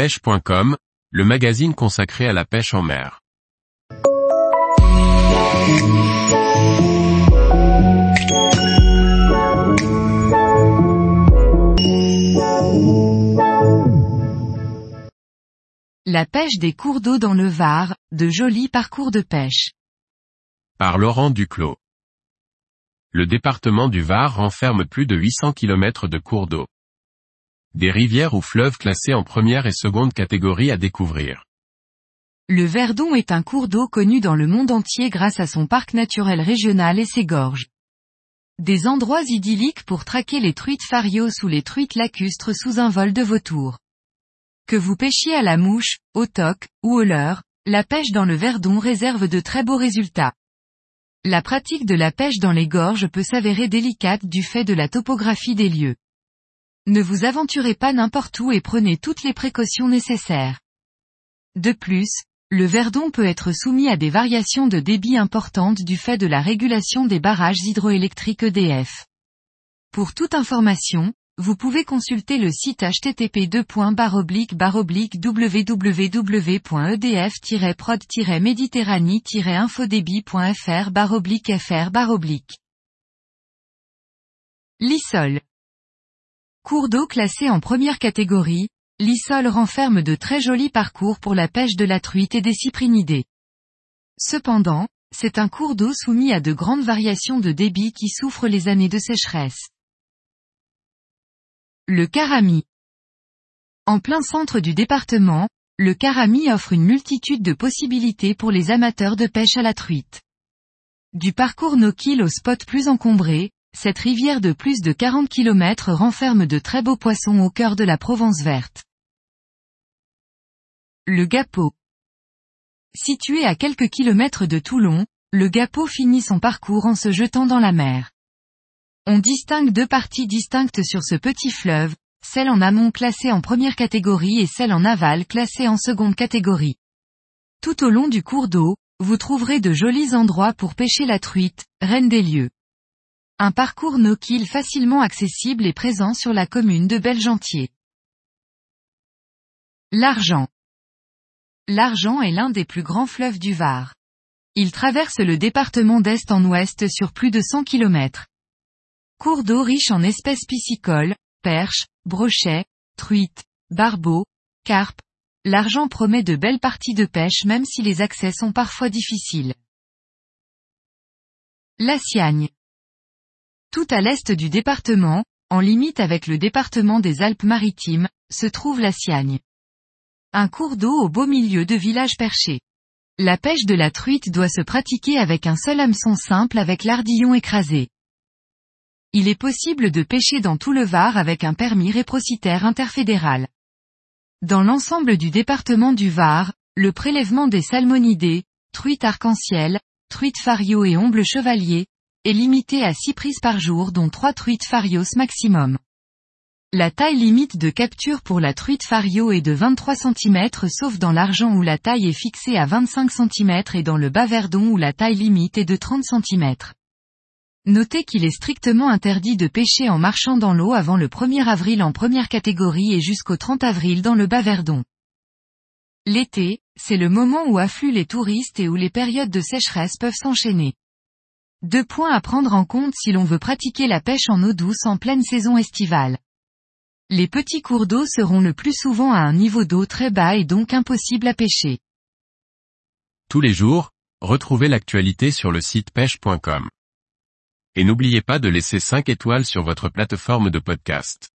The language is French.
pêche.com, le magazine consacré à la pêche en mer. La pêche des cours d'eau dans le Var, de jolis parcours de pêche. Par Laurent Duclos. Le département du Var renferme plus de 800 km de cours d'eau. Des rivières ou fleuves classés en première et seconde catégorie à découvrir. Le Verdon est un cours d'eau connu dans le monde entier grâce à son parc naturel régional et ses gorges. Des endroits idylliques pour traquer les truites farios ou les truites lacustres sous un vol de vautour. Que vous pêchiez à la mouche, au toc, ou au leurre, la pêche dans le Verdon réserve de très beaux résultats. La pratique de la pêche dans les gorges peut s'avérer délicate du fait de la topographie des lieux. Ne vous aventurez pas n'importe où et prenez toutes les précautions nécessaires. De plus, le Verdon peut être soumis à des variations de débit importantes du fait de la régulation des barrages hydroélectriques EDF. Pour toute information, vous pouvez consulter le site http www.edf-prod-méditerranée-infodébit.fr fr L'ISOL. Cours d'eau classé en première catégorie, l'Issol renferme de très jolis parcours pour la pêche de la truite et des cyprinidés. Cependant, c'est un cours d'eau soumis à de grandes variations de débit qui souffrent les années de sécheresse. Le Carami. En plein centre du département, le Carami offre une multitude de possibilités pour les amateurs de pêche à la truite. Du parcours no au spot plus encombré, cette rivière de plus de 40 km renferme de très beaux poissons au cœur de la Provence verte. Le Gapo. Situé à quelques kilomètres de Toulon, le Gapo finit son parcours en se jetant dans la mer. On distingue deux parties distinctes sur ce petit fleuve, celle en amont classée en première catégorie et celle en aval classée en seconde catégorie. Tout au long du cours d'eau, vous trouverez de jolis endroits pour pêcher la truite, reine des lieux. Un parcours no facilement accessible est présent sur la commune de Belgentier. L'Argent. L'Argent est l'un des plus grands fleuves du Var. Il traverse le département d'est en ouest sur plus de 100 km. Cours d'eau riche en espèces piscicoles, perches, brochets, truites, barbeaux, carpes. L'argent promet de belles parties de pêche même si les accès sont parfois difficiles. La Siagne. Tout à l'est du département, en limite avec le département des Alpes-Maritimes, se trouve la Siagne. Un cours d'eau au beau milieu de villages perchés. La pêche de la truite doit se pratiquer avec un seul hameçon simple avec l'ardillon écrasé. Il est possible de pêcher dans tout le Var avec un permis réprocitaire interfédéral. Dans l'ensemble du département du Var, le prélèvement des salmonidés, truites arc-en-ciel, truites fario et omble chevalier, est limité à 6 prises par jour dont 3 truites farios maximum. La taille limite de capture pour la truite fario est de 23 cm sauf dans l'argent où la taille est fixée à 25 cm et dans le bas verdon où la taille limite est de 30 cm. Notez qu'il est strictement interdit de pêcher en marchant dans l'eau avant le 1er avril en première catégorie et jusqu'au 30 avril dans le bas verdon. L'été, c'est le moment où affluent les touristes et où les périodes de sécheresse peuvent s'enchaîner. Deux points à prendre en compte si l'on veut pratiquer la pêche en eau douce en pleine saison estivale. Les petits cours d'eau seront le plus souvent à un niveau d'eau très bas et donc impossible à pêcher. Tous les jours, retrouvez l'actualité sur le site pêche.com. Et n'oubliez pas de laisser 5 étoiles sur votre plateforme de podcast.